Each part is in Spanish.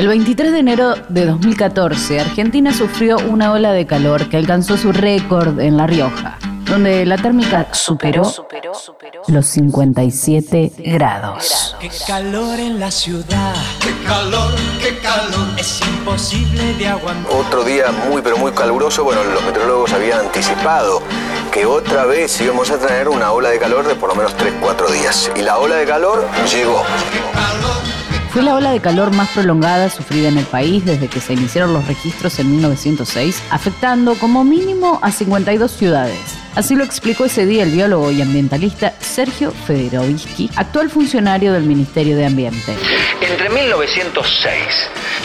El 23 de enero de 2014, Argentina sufrió una ola de calor que alcanzó su récord en La Rioja, donde la térmica superó, los 57 grados. Qué calor en la ciudad, Qué calor, qué calor. es imposible de aguantar. Otro día muy pero muy caluroso, bueno, los meteorólogos habían anticipado que otra vez íbamos a tener una ola de calor de por lo menos 3-4 días. Y la ola de calor llegó. Fue la ola de calor más prolongada sufrida en el país desde que se iniciaron los registros en 1906, afectando como mínimo a 52 ciudades. Así lo explicó ese día el biólogo y ambientalista Sergio Federovisky, actual funcionario del Ministerio de Ambiente. Entre 1906,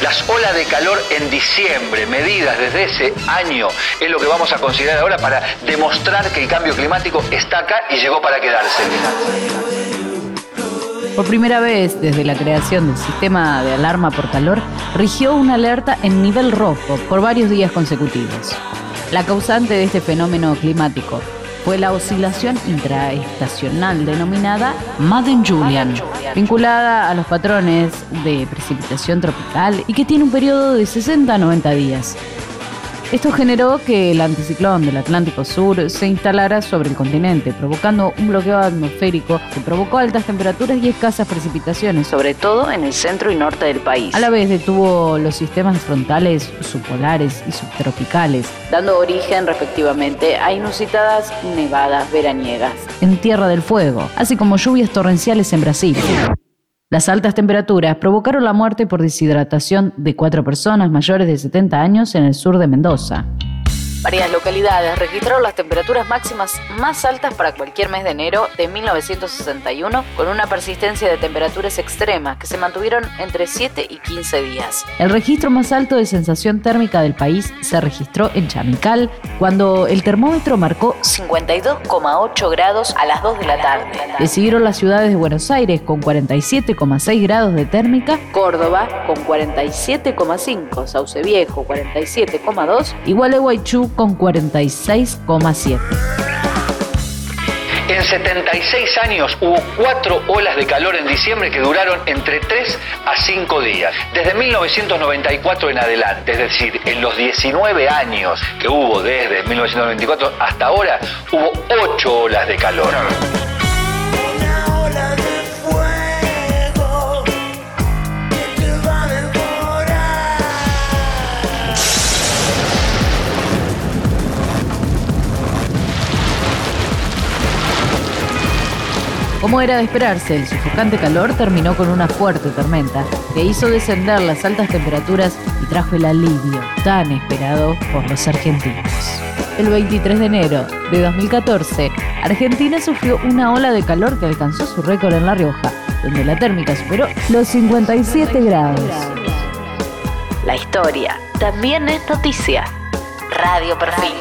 las olas de calor en diciembre, medidas desde ese año, es lo que vamos a considerar ahora para demostrar que el cambio climático está acá y llegó para quedarse. Por primera vez desde la creación del sistema de alarma por calor, rigió una alerta en nivel rojo por varios días consecutivos. La causante de este fenómeno climático fue la oscilación intraestacional denominada Madden-Julian, vinculada a los patrones de precipitación tropical y que tiene un periodo de 60 a 90 días. Esto generó que el anticiclón del Atlántico Sur se instalara sobre el continente, provocando un bloqueo atmosférico que provocó altas temperaturas y escasas precipitaciones, sobre todo en el centro y norte del país. A la vez detuvo los sistemas frontales subpolares y subtropicales, dando origen respectivamente a inusitadas nevadas veraniegas en Tierra del Fuego, así como lluvias torrenciales en Brasil. Las altas temperaturas provocaron la muerte por deshidratación de cuatro personas mayores de 70 años en el sur de Mendoza. Varias localidades registraron las temperaturas máximas más altas para cualquier mes de enero de 1961, con una persistencia de temperaturas extremas que se mantuvieron entre 7 y 15 días. El registro más alto de sensación térmica del país se registró en Chamical, cuando el termómetro marcó 52,8 grados a las 2 de la tarde. Le las ciudades de Buenos Aires con 47,6 grados de térmica, Córdoba con 47,5, Sauce Viejo 47,2 y Gualeguaychú con 46,7. En 76 años hubo cuatro olas de calor en diciembre que duraron entre 3 a 5 días. Desde 1994 en adelante, es decir, en los 19 años que hubo desde 1994 hasta ahora, hubo 8 olas de calor. Como era de esperarse, el sofocante calor terminó con una fuerte tormenta que hizo descender las altas temperaturas y trajo el alivio tan esperado por los argentinos. El 23 de enero de 2014, Argentina sufrió una ola de calor que alcanzó su récord en La Rioja, donde la térmica superó los 57 grados. La historia también es noticia. Radio Perfil.